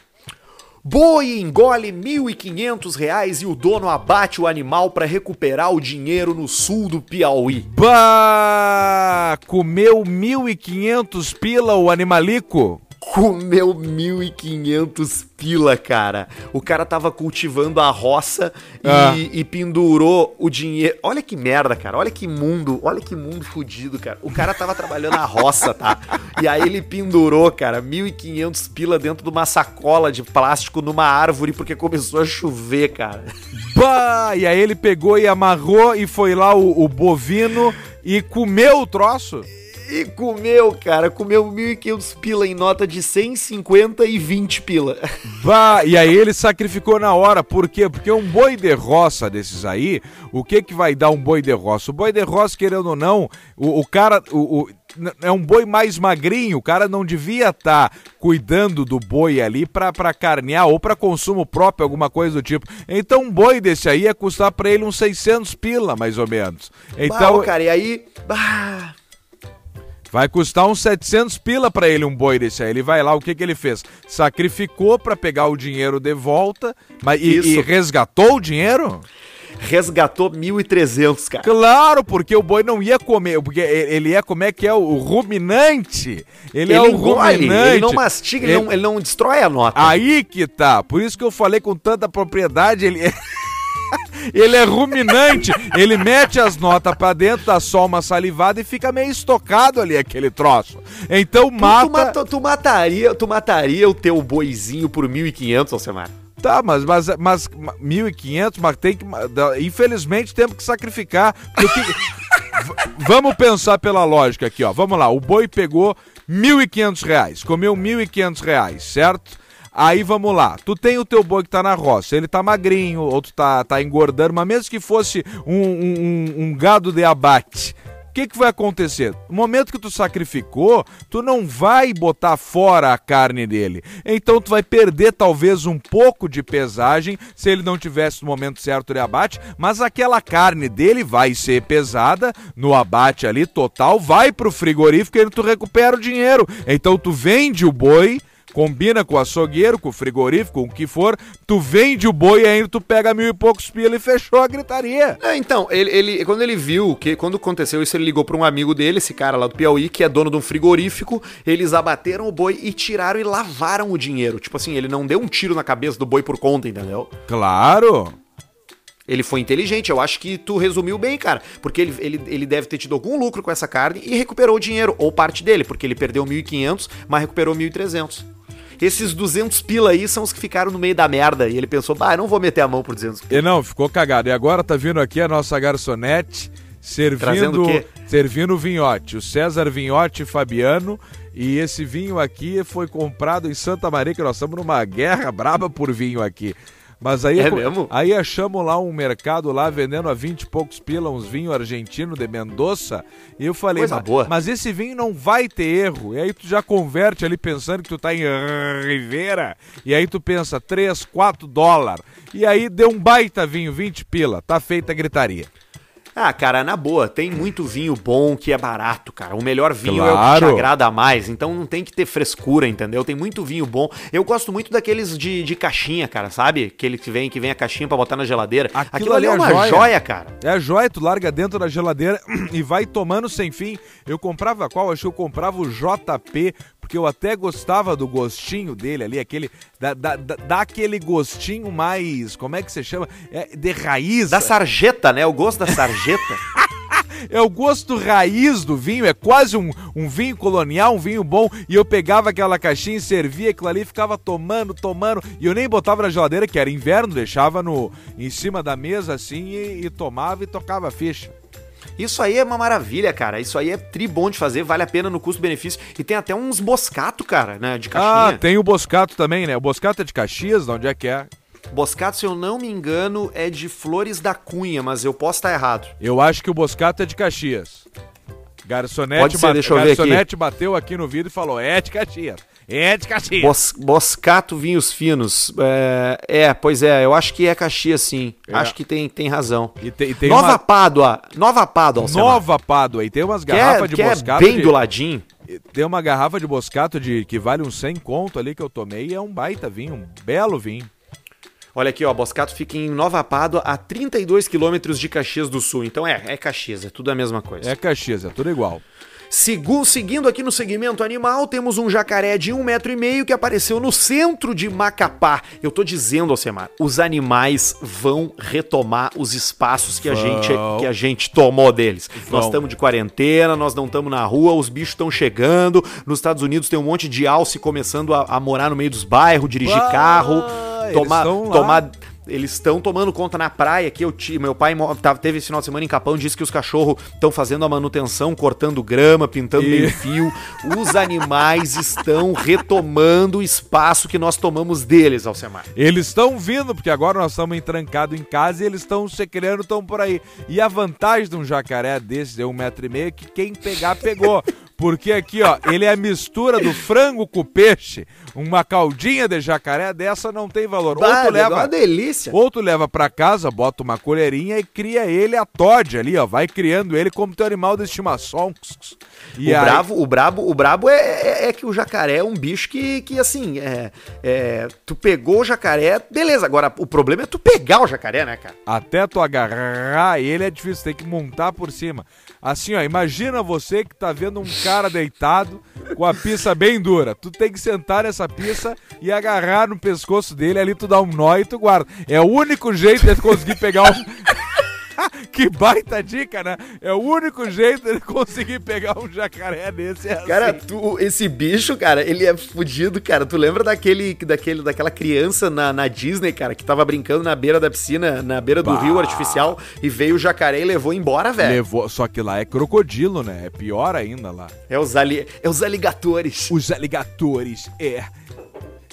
Boi engole 1.500 reais e o dono abate o animal pra recuperar o dinheiro no sul do Piauí. Bah, comeu 1.500 pila o animalico? Comeu 1.500 pila, cara. O cara tava cultivando a roça e, Ah. e pendurou o dinheiro. Olha que merda, cara. Olha que mundo. Olha que mundo fudido, cara. O cara tava trabalhando na roça, tá? E aí ele pendurou, cara, 1.500 pila dentro de uma sacola de plástico numa árvore porque começou a chover, cara. Bah, e aí ele pegou e amarrou e foi lá o, o bovino e comeu o troço? E comeu, cara. Comeu 1.500 pila em nota de 150 e 20 pila. Bah, e aí ele sacrificou na hora, por quê? Porque um boi de roça desses aí, o que que vai dar um boi de roça? O boi de roça, querendo ou não, o, o cara, o, o- é um boi mais magrinho, o cara não devia estar cuidando do boi ali pra, pra carnear ou pra consumo próprio, alguma coisa do tipo. Então um boi desse aí ia custar pra ele uns 600 pila, mais ou menos. Então, Bah, cara, e aí. Bah, Vai custar uns 700 pila pra ele um boi desse aí. Ele vai lá, o que que ele fez? Sacrificou pra pegar o dinheiro de volta, mas e, e resgatou o dinheiro? Resgatou 1.300, cara. Claro, porque o boi não ia comer, porque ele ele ia comer que é o ruminante. Ele, Ele, é o engole, ruminante. ele não mastiga, ele, Ele- não, ele não destrói a nota. Aí que tá. Por isso que eu falei com tanta propriedade, ele Ele é ruminante, ele mete as notas pra dentro, dá só uma salivada e fica meio estocado ali aquele troço. Então Tu- mata. Tu, mata- tu mataria, tu mataria o teu boizinho por 1.500, Alcemar? Tá, mas, mas, mas 1.500, mas tem que. Infelizmente temos que sacrificar. porque Vamos pensar pela lógica aqui, ó. Vamos lá, o boi pegou 1.500 reais, comeu 1.500 reais, certo? Aí vamos lá, tu tem o teu boi que tá na roça, ele tá magrinho, ou tu tá, tá engordando, mas mesmo que fosse um, um- um- gado de abate, o que, que vai acontecer? No momento que tu sacrificou, tu não vai botar fora a carne dele. Então tu vai perder talvez um pouco de pesagem se ele não tivesse no momento certo de abate, mas aquela carne dele vai ser pesada no abate ali total, vai pro frigorífico e tu recupera o dinheiro. Então tu vende o boi combina com o açougueiro, com o frigorífico, com o que for, tu vende o boi e ainda tu pega mil e poucos pila e fechou a gritaria. É, então, ele, ele- quando ele viu que quando aconteceu isso, ele ligou pra um amigo dele, esse cara lá do Piauí, que é dono de um frigorífico. Eles abateram o boi e tiraram e lavaram o dinheiro. Tipo assim, ele não deu um tiro na cabeça do boi por conta, entendeu? Claro. Ele foi inteligente, eu acho que tu resumiu bem, cara. Porque ele, ele, ele deve ter tido algum lucro com essa carne e recuperou o dinheiro, ou parte dele, porque ele perdeu 1.500, mas recuperou 1.300. Esses 200 pila aí são os que ficaram no meio da merda. E ele pensou, bah, eu não vou meter a mão por 200 pila. E não, ficou cagado. E agora tá vindo aqui a nossa garçonete servindo, servindo vinhote. O César Vinhote Fabiano. E esse vinho aqui foi comprado em Santa Maria, que nós estamos numa guerra braba por vinho aqui. Mas aí, É mesmo? aí achamos lá um mercado lá vendendo a 20 e poucos pila uns vinhos argentinos de Mendoza. E eu falei, Coisa "Ma- boa." mas esse vinho não vai ter erro. E aí tu já converte ali pensando que tu tá em Rivera. E aí tu pensa 3, 4 dólares. E aí deu um baita vinho, 20 pila. Tá feita a gritaria. Ah, cara, na boa, tem muito vinho bom que é barato, cara. O melhor vinho é o que Claro. te agrada mais, então não tem que ter frescura, entendeu? Tem muito vinho bom. Eu gosto muito daqueles de, de caixinha, cara, sabe? Aquele que vem, que vem a caixinha pra botar na geladeira. Aquilo Aquilo, ali é ali é uma joia. joia. cara. É a joia, tu larga dentro da geladeira e vai tomando sem fim. Eu comprava qual? Acho que eu comprava o JP, porque eu até gostava do gostinho dele ali, aquele. Dá, dá, dá- dá aquele gostinho mais. Como é que se chama? É de raiz. Da sarjeta, né? O gosto da sarjeta. É o gosto raiz do vinho, é quase um, um vinho colonial, um vinho bom. E eu pegava aquela caixinha e servia aquilo ali, ficava tomando, tomando. E eu nem botava na geladeira, que era inverno, deixava no, em cima da mesa assim e, e tomava e tocava a ficha. Isso aí é uma maravilha, cara. Isso aí é tri bom de fazer, vale a pena no custo-benefício. E tem até uns boscato, cara, né? De Ah, caixinha. tem o Boscato também, né? O Boscato é de Caxias, de onde é que é? Boscato, se eu não me engano, é de Flores da Cunha, mas eu posso estar errado. Eu acho que o Boscato é de Caxias. Garçonete, Pode ser, deixa eu ver aqui. Garçonete bateu aqui no vidro e falou: é de Caxias. É de Caxias. Bos, Boscato Vinhos Finos. É, é, pois é, eu acho que é Caxias sim. É. Acho que tem, tem razão. E tem, e tem Nova uma Pádua. Nova Pádua, Alcemar. nova Pádua. E tem umas Que é, garrafas de que é Boscato. bem de- do ladinho. Tem uma garrafa de Boscato de, que vale uns 100 conto ali que eu tomei e é um baita vinho, um belo vinho. Olha aqui, ó, Boscato fica em Nova Pádua, a 32 quilômetros de Caxias do Sul. Então é, é Caxias, é tudo a mesma coisa. É Caxias, é tudo igual. Segu- seguindo aqui no segmento animal, temos um jacaré de um metro e meio que apareceu no centro de Macapá. Eu tô dizendo, Alcemar, os animais vão retomar os espaços que a, gente, que a gente tomou deles. Vão. Nós estamos de quarentena, nós não estamos na rua, os bichos estão chegando. Nos Estados Unidos tem um monte de alce começando a, a morar no meio dos bairros, dirigir carro, eles tomar, tomar eles estão tomando conta na praia aqui. Eu ti, meu pai tava- teve esse final de semana em Capão, disse que os cachorros estão fazendo a manutenção, cortando grama, pintando E- meio fio. Os animais estão retomando o espaço que nós tomamos deles, Alcemar. Eles estão vindo, porque agora nós estamos entrancados em casa e eles estão se criando, estão por aí. E a vantagem de um jacaré desse de um metro e meio é que quem pegar, pegou. Porque aqui, ó, ele é a mistura do frango com peixe. Uma caldinha de jacaré dessa não tem valor. Bah, ou tu leva, uma delícia. ou tu leva pra casa, bota uma colherinha e cria ele a Todd ali, ó. Vai criando ele como teu animal de estimação. E o aí- bravo, o brabo, o brabo é, é- é que o jacaré é um bicho que, que assim, é, é, tu pegou o jacaré, beleza. Agora, o problema é tu pegar o jacaré, né, cara? Até tu agarrar ele é difícil, tem que montar por cima. Assim, ó, imagina você que tá vendo um cara deitado com a pista bem dura. Tu tem que sentar nessa pista e agarrar no pescoço dele, ali tu dá um nó e tu guarda. É o único jeito de conseguir pegar um. que baita dica, né? É o único jeito de conseguir pegar um jacaré desse. É Cara, assim. tu, esse bicho, cara, ele é fudido, cara. Tu lembra daquele, daquele, daquela criança na, na Disney, cara, que tava brincando na beira da piscina, na beira do Bah. rio artificial, e veio o jacaré e levou embora, velho? Levou, só que lá é crocodilo, né? É pior ainda lá. É os, ali, é os aligatores. Os aligatores, é.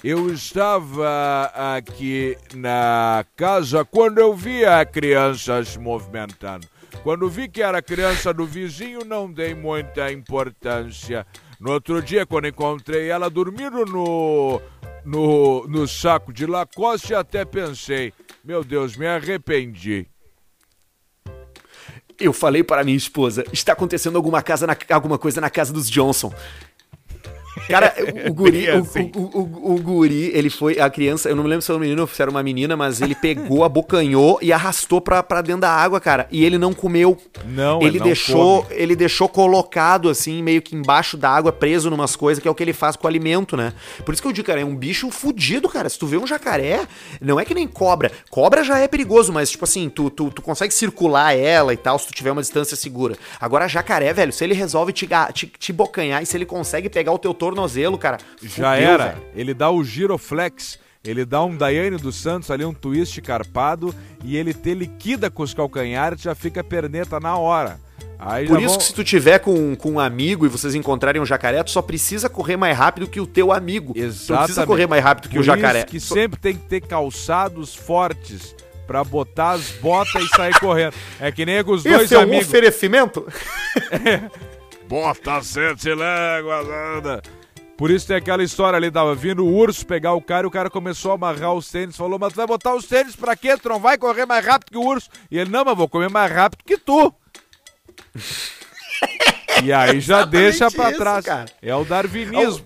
Eu estava aqui na casa quando eu vi a criança se movimentando. Quando vi que era criança do vizinho, não dei muita importância. No outro dia, quando encontrei ela dormindo no, no, no saco de Lacoste, até pensei: meu Deus, me arrependi. Eu falei para minha esposa, está acontecendo alguma, casa na- alguma coisa na casa dos Johnson. Cara, o, guri, Bem o, assim. o- o- o guri, ele foi, a criança, eu não me lembro se era um menino ou se era uma menina, mas ele pegou, abocanhou e arrastou pra, pra dentro da água, cara. E ele não comeu. Não, ele não deixou, come. ele deixou colocado assim, meio que embaixo da água, preso numas coisas, que é o que ele faz com o alimento, né? Por isso que eu digo, cara, é um bicho fudido, cara. Se tu vê um jacaré, não é que nem cobra. Cobra já é perigoso, mas tipo assim, tu, tu, tu consegue circular ela e tal, se tu tiver uma distância segura. Agora, jacaré, velho, se ele resolve te, te, te bocanhar e se ele consegue pegar o teu tornozelo, cara, Já fudeu, era. velho. Ele dá o giroflex. Ele dá um Daiane dos Santos ali, um twist carpado, e ele te liquida com os calcanhares, já fica perneta na hora. Aí Por isso vão- que se tu tiver com, com um amigo e vocês encontrarem um jacaré, tu só precisa correr mais rápido que o teu amigo. Tu não precisa Exatamente. correr mais rápido que Por o jacaré. Isso que Só- sempre tem que ter calçados fortes pra botar as botas e sair correndo. É que nem com os dois Esse é um amigos. oferecimento? Bota sete léguas, anda. Por isso tem aquela história ali, tava vindo o urso pegar o cara e o cara começou a amarrar os tênis. Falou, mas tu vai botar os tênis pra quê? Tu não vai correr mais rápido que o urso? E ele, não, mas vou correr mais rápido que tu. e aí já deixa pra isso, trás. cara. É o darwinismo.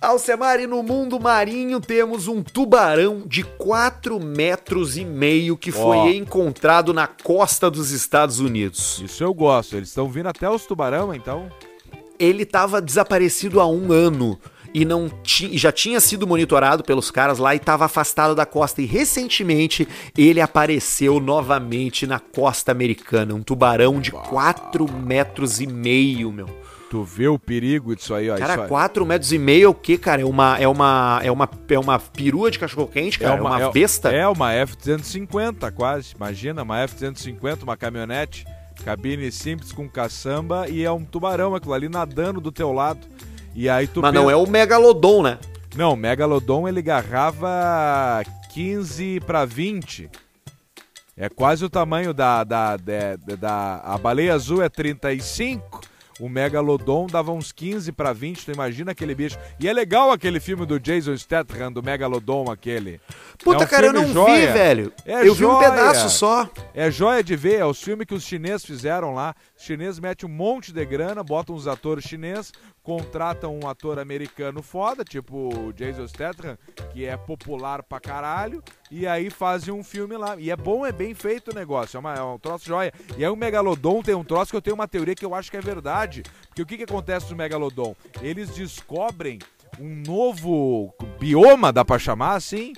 Alcemar, e no mundo marinho temos um tubarão de 4 metros e meio que foi Ó. encontrado na costa dos Estados Unidos. Isso eu gosto. Eles estão vindo até os tubarão, então. Ele estava desaparecido há um ano e não ti- já tinha sido monitorado pelos caras lá e estava afastado da costa. E recentemente ele apareceu novamente na costa americana. Um tubarão de 4 metros e meio, meu. Tu vê o perigo disso aí, ó. Cara, aí. 4 metros e meio é o quê, cara? É uma, é uma, é uma, é uma perua de cachorro-quente, cara? É uma, besta? É uma F-250 quase. Imagina, uma F-250, uma caminhonete, cabine simples com caçamba e é um tubarão aquilo ali nadando do teu lado. E aí tu Mas não pensa- é o Megalodon, né? Não, o Megalodon ele garrava 15 para 20. É quase o tamanho da, da, da, da- A baleia azul é 35. O Megalodon dava uns 15 para 20. Tu imagina aquele bicho. E é legal aquele filme do Jason Statham, do Megalodon, aquele. Puta, É um cara, eu filme não joia. vi, velho. É eu vi um joia. pedaço só. É joia de ver, é os filmes que os chineses fizeram lá. Chineses metem um monte de grana, botam uns atores chineses, contratam um ator americano foda, tipo Jason Statham, que é popular pra caralho, e aí fazem um filme lá. E é bom, é bem feito o negócio, é, uma- é um troço joia. E aí o Megalodon tem um troço que eu tenho uma teoria que eu acho que é verdade. Porque o que, que acontece no Megalodon? Eles descobrem um novo bioma, dá pra chamar assim?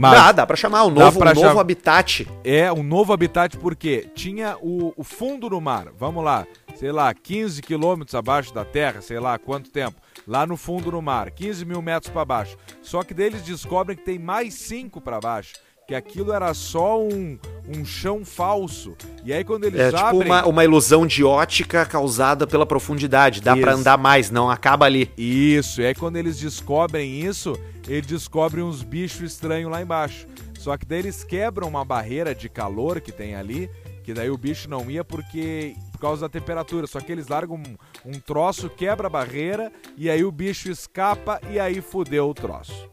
Mas- Dá, dá pra chamar. Um novo, um novo chamar. habitat. é um novo habitat porque tinha o, o fundo do mar, vamos lá, sei lá, 15 quilômetros abaixo da terra, sei lá quanto tempo, lá no fundo do mar, 15 mil metros para baixo. Só que daí eles descobrem que tem mais 5 para baixo, que aquilo era só um, um chão falso. E aí quando eles É tipo abrem... uma, uma ilusão de ótica causada pela profundidade. Dá pra Isso. andar mais, não acaba ali. Isso, e aí quando eles descobrem isso, eles descobrem uns bichos estranhos lá embaixo. Só que daí eles quebram uma barreira de calor que tem ali, que daí o bicho não ia porque por causa da temperatura. Só que eles largam um, um troço, quebra a barreira e aí o bicho escapa e aí fudeu o troço.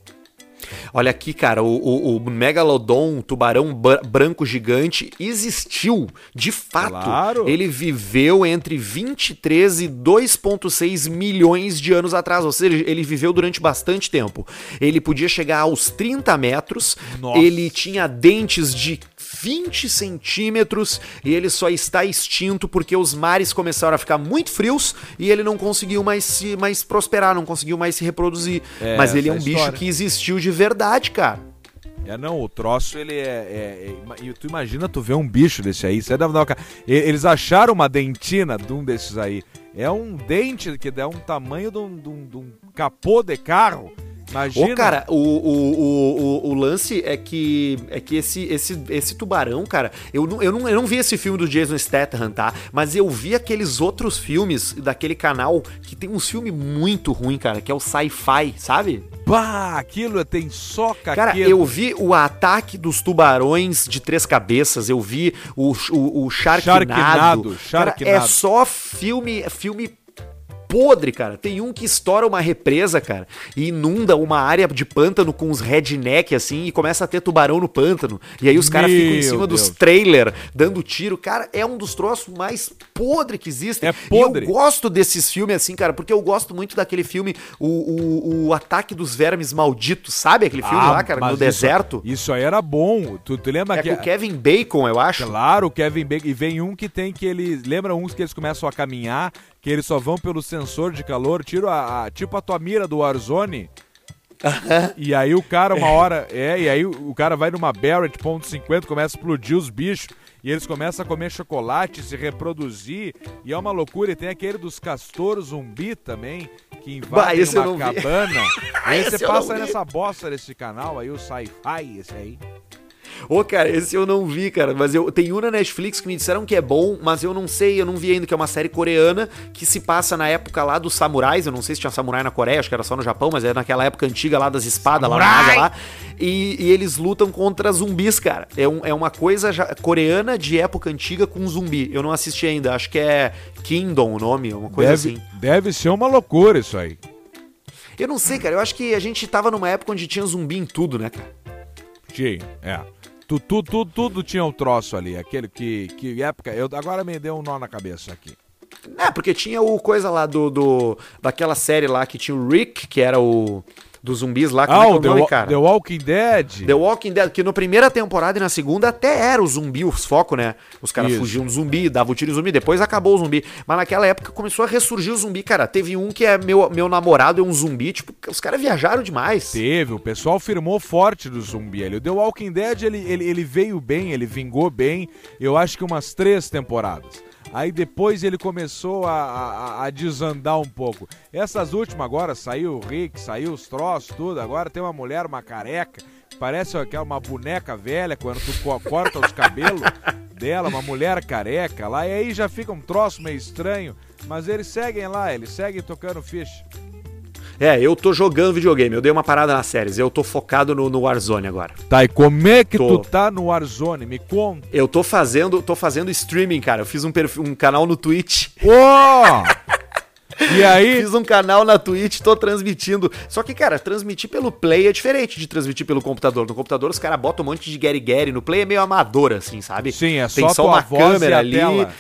Olha aqui, cara, o, o, o Megalodon, tubarão branco gigante, existiu. De fato. Claro. Ele viveu entre 23 e 2,6 milhões de anos atrás. Ou seja, ele viveu durante bastante tempo. Ele podia chegar aos 30 metros. Nossa. Ele tinha dentes de 20 centímetros e ele só está extinto porque os mares começaram a ficar muito frios e ele não conseguiu mais se mais prosperar, não conseguiu mais se reproduzir. É, Mas ele é um bicho que existiu de verdade, cara. É, não, o troço, ele é, é, é, Tu imagina tu ver um bicho desse aí. Você deve dar uma, Eles acharam uma dentina de um desses aí. É um dente que dá um tamanho de um, de um, de um capô de carro. Imagina. Ô, cara, o, o, o, o, lance é que é que esse, esse, esse tubarão, cara, eu não, eu, não, eu não vi esse filme do Jason Statham, tá? Mas eu vi aqueles outros filmes daquele canal que tem um filme muito ruim, cara, que é o Sci-Fi, sabe? Bah, aquilo tem só caqueta. Cara, eu vi o ataque dos tubarões de três cabeças, eu vi o, o, o Sharknado. Sharknado, Sharknado. Cara, é só filme, filme podre, cara. Tem um que estoura uma represa, cara, e inunda uma área de pântano com uns redneck, assim, e começa a ter tubarão no pântano. E aí os caras ficam em cima Deus. dos trailer, dando tiro. Cara, é um dos troços mais podre que existem. É podre. E eu gosto desses filmes, assim, cara, porque eu gosto muito daquele filme, o, o, o Ataque dos Vermes Malditos, sabe aquele filme ah, lá, cara, no isso, deserto? Isso aí era bom. Tu, tu lembra é que... É com o Kevin Bacon, eu acho. Claro, o Kevin Bacon. E vem um que tem que eles... Lembra uns que eles começam a caminhar que eles só vão pelo sensor de calor, tiro a, a tipo a tua mira do Warzone. e aí o cara, uma hora, é, e aí o cara vai numa Barrett ponto .50, começa a explodir os bichos, e eles começam a comer chocolate, se reproduzir, e é uma loucura. E tem aquele dos castores zumbi também, que invadem bah, uma cabana. aí você passa nessa bosta desse canal aí, o sci-fi, esse aí. Ô, cara, esse eu não vi, cara. Mas eu tem um na Netflix que me disseram que é bom, mas eu não sei, eu não vi ainda, que é uma série coreana que se passa na época lá dos samurais. Eu não sei se tinha samurai na Coreia, acho que era só no Japão, mas é naquela época antiga lá das espadas, samurai! lá na Ásia lá. E, e, eles lutam contra zumbis, cara. É, um, é uma coisa já, coreana de época antiga com zumbi. Eu não assisti ainda, acho que é Kingdom o nome, uma coisa deve, assim. Deve ser uma loucura isso aí. Eu não sei, cara. Eu acho que a gente tava numa época onde tinha zumbi em tudo, né, cara? Tinha, é. Tu, tu, tu, tudo tinha um troço ali, aquele que, que época. Eu, agora me deu um nó na cabeça aqui. É, porque tinha o coisa lá do, do. daquela série lá que tinha o Rick, que era o dos zumbis lá. Como ah, é, é o The, nome, cara? The Walking Dead. The Walking Dead, que na primeira temporada e na segunda até era o zumbi, os focos, né? Os caras fugiam do zumbi, davam o tiro no zumbi, depois acabou o zumbi. Mas naquela época começou a ressurgir o zumbi, cara. Teve um que é meu, meu namorado, é um zumbi, tipo, os caras viajaram demais. Teve, o pessoal firmou forte do zumbi ali. O The Walking Dead, ele, ele, ele veio bem, ele vingou bem, eu acho que umas três temporadas. Aí depois ele começou a, a, a, desandar um pouco. Essas últimas agora, saiu o Rick, saiu os troços, tudo. Agora tem uma mulher, uma careca, parece aquela uma boneca velha quando tu corta os cabelos dela, uma mulher careca lá. E aí já fica um troço meio estranho. Mas eles seguem lá, eles seguem tocando ficha. É, eu tô jogando videogame, eu dei uma parada nas séries, eu tô focado no, no Warzone agora. Tá, e como é que tô... tu tá no Warzone? Me conta. Eu tô fazendo, tô fazendo streaming, cara. Eu fiz um, perfil, um canal no Twitch. Oh! E aí? Fiz um canal na Twitch, tô transmitindo. Só que, cara, transmitir pelo Play é diferente de transmitir pelo computador. No computador, os caras botam um monte de Gary Gary. No Play é meio amador, assim, sabe? Sim, é só, Tem só uma câmera ali. Tela.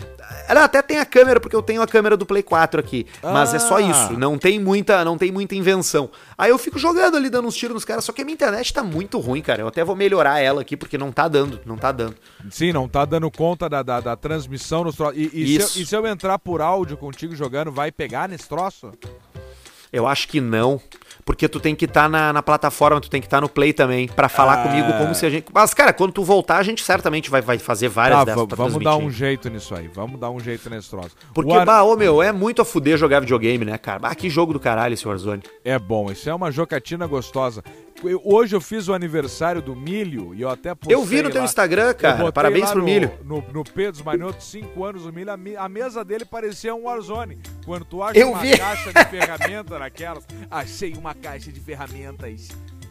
Ela até tem a câmera, porque eu tenho a câmera do Play 4 aqui. Ah. Mas é só isso. Ah. Não tem muita, não tem muita invenção. Aí eu fico jogando ali, dando uns tiros nos caras. Só que a minha internet tá muito ruim, cara. Eu até vou melhorar ela aqui, porque não tá dando. Não tá dando. Sim, não tá dando conta da, da, da transmissão nos troços. E, e, se eu, e se eu entrar por áudio contigo jogando, vai pegar nesse troço? Eu acho que não porque tu tem que estar tá na, na, plataforma, tu tem que estar tá no Play também, para falar ah. comigo como se a gente. Mas, cara, quando tu voltar, a gente certamente vai, vai fazer várias tá, dessas pra Vamos dar um jeito nisso aí, vamos dar um jeito nesse troço. Porque, War... bah, ô meu, é muito a fuder jogar videogame, né, cara? Ah, que jogo do caralho esse Warzone. É bom, isso é uma jocatina gostosa. Hoje eu fiz o aniversário do Milho e eu até postei Eu vi no teu Instagram, cara. Parabéns pro no, Milho. No, no Pedro Manioto, 5 anos o Milho, a, a, mesa dele parecia um Warzone. Quando tu acha eu uma vi. caixa de ferramenta naquelas, achei uma caixa de ferramentas.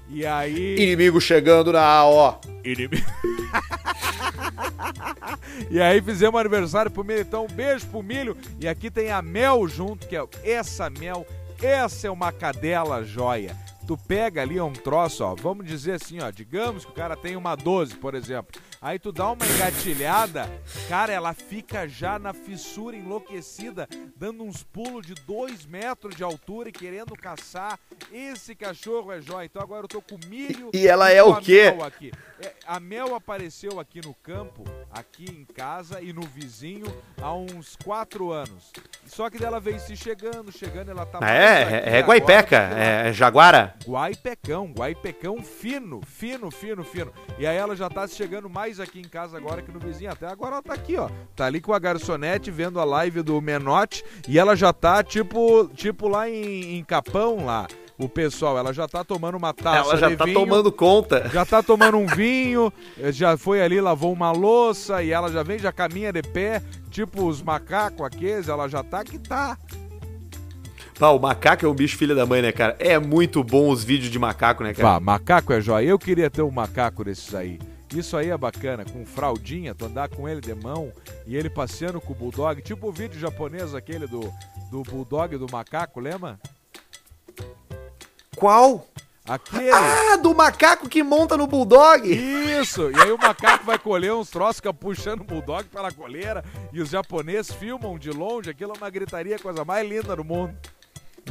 E aí. Inimigo chegando na A, ó. Inimigo. e aí fizemos aniversário pro milho, então um beijo pro milho. E aqui tem a Mel junto, que é essa Mel, essa é uma cadela joia. Tu pega ali um troço, ó, vamos dizer assim, ó, digamos que o cara tem uma 12, por exemplo. Aí tu dá uma engatilhada, cara, ela fica já na fissura enlouquecida, dando uns pulos de dois metros de altura e querendo caçar. Esse cachorro é jóia. Então agora eu tô com milho. E ela é o quê? Mel aqui. É, a Mel apareceu aqui no campo, aqui em casa e no vizinho há uns quatro anos. Só que dela veio se chegando, chegando, ela tá. Ah, é, é, é Guaipeca, é Jaguara. Guaipecão, Guaipecão fino, fino, fino, fino. E aí ela já tá chegando mais aqui em casa agora que no vizinho. Até agora ela tá aqui, ó. Tá ali com a garçonete vendo a live do Menote e ela já tá tipo, tipo lá em, em Capão lá. O pessoal, ela já tá tomando uma taça Ela já de tá vinho, tomando conta. já tá tomando um vinho, já foi ali, lavou uma louça e ela já vem, já caminha de pé, tipo os macacos aqueles, ela já tá que tá. Pá, o macaco é um bicho filho da mãe, né, cara? É muito bom os vídeos de macaco, né, cara? Pá, macaco é jóia. Eu queria ter um macaco desses aí. Isso aí é bacana, com fraldinha, tu andar com ele de mão e ele passeando com o bulldog, tipo o vídeo japonês aquele do, do bulldog do macaco, lembra? Qual? Aquele. Ah, do macaco que monta no bulldog. Isso! E aí o macaco vai colher uns troços, fica puxando o bulldog pela coleira e os japoneses filmam de longe, aquilo é uma gritaria, coisa mais linda do mundo.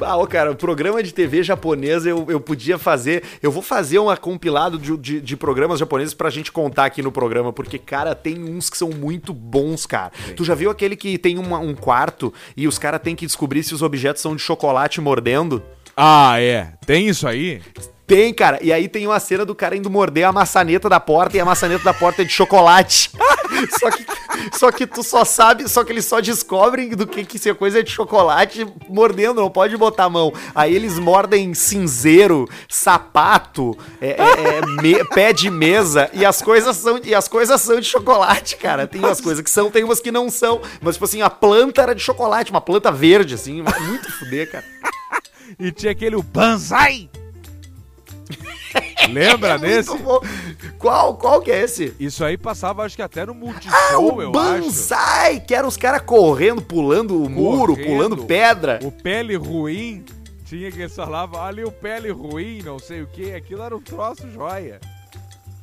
Ah, ô, cara, o programa de TV japonesa eu, eu podia fazer. Eu vou fazer um compilado de, de, de programas japoneses pra gente contar aqui no programa, porque, cara, tem uns que são muito bons, cara. Tu já viu aquele que tem uma- um quarto e os caras têm que descobrir se os objetos são de chocolate mordendo? Ah, é. Tem isso aí? Tem, cara. E aí tem uma cena do cara indo morder a maçaneta da porta e a maçaneta da porta é de chocolate. só, que, só que tu só sabe, só que eles só descobrem do que que se a coisa é de chocolate mordendo, não pode botar a mão. Aí eles mordem cinzeiro, sapato, é, é, é, me- pé de mesa e as coisas são e as coisas são de chocolate, cara. Tem umas coisas que são, tem umas que não são. Mas tipo assim, a planta era de chocolate, uma planta verde assim, muito fuder, cara. E tinha aquele Banzai! Lembra É desse? Qual, qual que é esse? Isso aí passava, acho que até no Multishow, Ah, o eu acho. Banzai! Que era os caras correndo, pulando o muro, Correndo. pulando pedra. O pele ruim, tinha que eles falavam, ali o pele ruim, não sei o que, aquilo era um troço joia.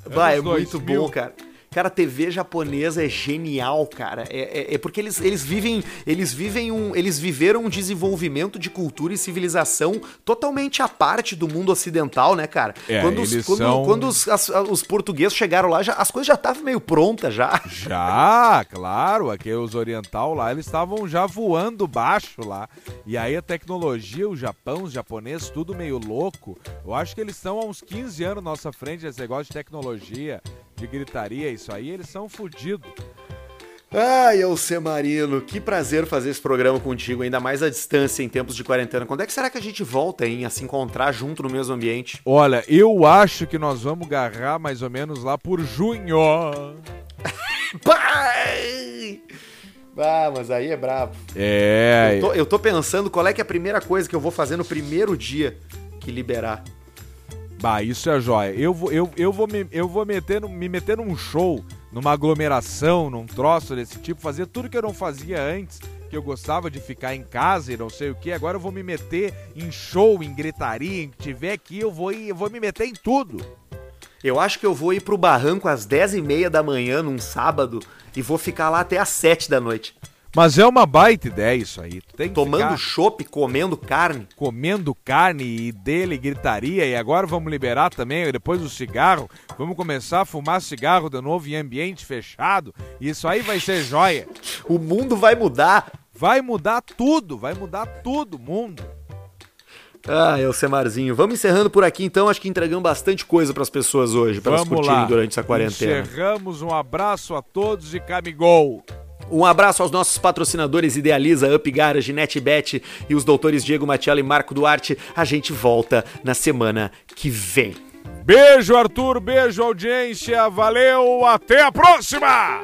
Vai, é muito 2000. bom, cara. Cara, a TV japonesa é genial, cara. É, é- é porque eles, eles vivem. Eles vivem um. Eles viveram um desenvolvimento de cultura e civilização totalmente à parte do mundo ocidental, né, cara? É, quando os, quando, são- quando os, as- os portugueses chegaram lá, já- as coisas já estavam meio prontas já. Já, claro, aqui os oriental lá, eles estavam já voando baixo lá. E aí a tecnologia, o Japão, os japoneses, tudo meio louco. Eu acho que eles estão há uns 15 anos na nossa frente, esse negócio de tecnologia, de gritaria, isso aí, eles são fodidos. Ai, Marino, que prazer fazer esse programa contigo, ainda mais à distância em tempos de quarentena. Quando é que será que a gente volta, hein, a se encontrar junto no mesmo ambiente? Olha, eu acho que nós vamos agarrar mais ou menos lá por junho. Pai! Ah, mas aí é brabo. É, Eu tô, eu tô pensando qual é que é a primeira coisa que eu vou fazer no primeiro dia que liberar. Bah, isso é jóia. Eu vou, eu, eu vou, me, eu vou meter, me meter num show, numa aglomeração, num troço desse tipo, fazer tudo que eu não fazia antes, que eu gostava de ficar em casa e não sei o que. Agora eu vou me meter em show, em gritaria, em que tiver aqui, eu vou, ir- eu vou me meter em tudo. Eu acho que eu vou ir pro barranco às 10h30 da manhã, num sábado, e vou ficar lá até às 7 da noite. Mas é uma baita ideia isso aí. Tu tem que Tomando chopp, comendo carne. comendo carne e dele gritaria. E agora vamos liberar também, depois do cigarro, vamos começar a fumar cigarro de novo em ambiente fechado. Isso aí vai ser joia. O mundo vai mudar. Vai mudar tudo, vai mudar tudo, mundo. Ah, Elcemarzinho. Vamos encerrando por aqui então. Acho que entregamos bastante coisa pras pessoas hoje, pra elas curtirem lá. durante essa quarentena. Encerramos, um abraço a todos e Camigol. Um abraço aos nossos patrocinadores Idealiza, Up Garage, NetBet e os doutores Diego Matiello e Marco Duarte. A gente volta na semana que vem. Beijo, Arthur. Beijo, audiência. Valeu. Até a próxima.